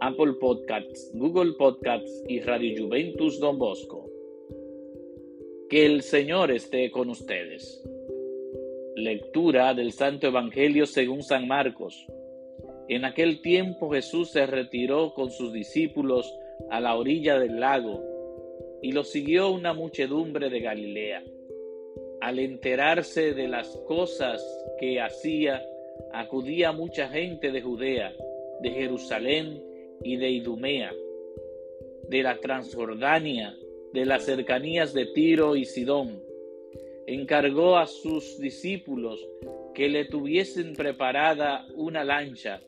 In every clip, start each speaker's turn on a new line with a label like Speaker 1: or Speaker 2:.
Speaker 1: Apple Podcasts, Google Podcasts y Radio Juventus Don Bosco. Que el Señor esté con ustedes. Lectura del Santo Evangelio según San Marcos. En aquel tiempo Jesús se retiró con sus discípulos a la orilla del lago y lo siguió una muchedumbre de Galilea. Al enterarse de las cosas que hacía, acudía mucha gente de Judea, de Jerusalén y de Idumea, de la Transjordania, de las cercanías de Tiro y Sidón. Encargó a sus discípulos que le tuviesen preparada una lancha,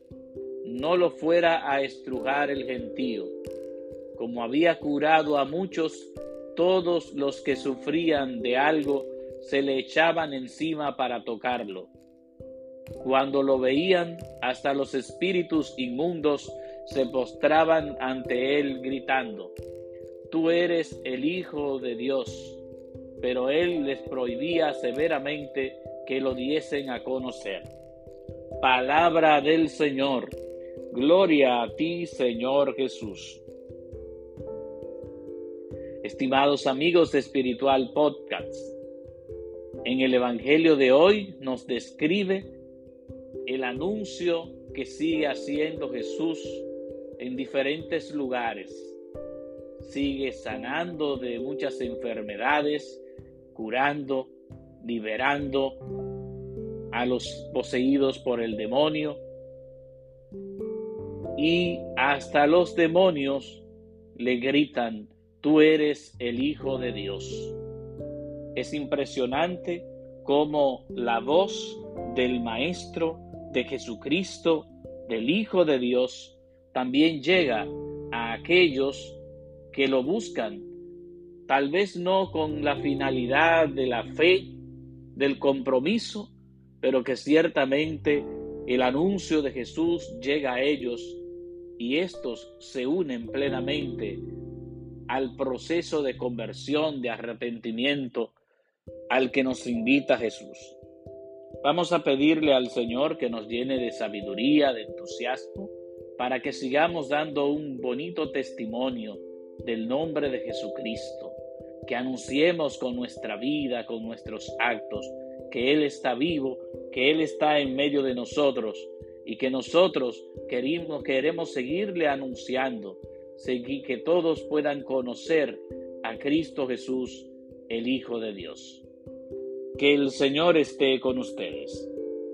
Speaker 1: no lo fuera a estrujar el gentío. Como había curado a muchos, todos los que sufrían de algo se le echaban encima para tocarlo. Cuando lo veían, hasta los espíritus inmundos se postraban ante él gritando, tú eres el Hijo de Dios. Pero él les prohibía severamente que lo diesen a conocer. Palabra del Señor. Gloria a ti, Señor Jesús. Estimados amigos de Espiritual Podcast, en el Evangelio de hoy nos describe el anuncio que sigue haciendo Jesús en diferentes lugares sigue sanando de muchas enfermedades, curando, liberando a los poseídos por el demonio. Y hasta los demonios le gritan, tú eres el Hijo de Dios. Es impresionante cómo la voz del Maestro, de Jesucristo, del Hijo de Dios, también llega a aquellos que lo buscan, tal vez no con la finalidad de la fe, del compromiso, pero que ciertamente el anuncio de Jesús llega a ellos y estos se unen plenamente al proceso de conversión, de arrepentimiento al que nos invita Jesús. Vamos a pedirle al Señor que nos llene de sabiduría, de entusiasmo, para que sigamos dando un bonito testimonio del nombre de Jesucristo, que anunciemos con nuestra vida, con nuestros actos, que Él está vivo, que Él está en medio de nosotros y que nosotros queremos, queremos seguirle anunciando, seguir que todos puedan conocer a Cristo Jesús, el Hijo de Dios. Que el Señor esté con ustedes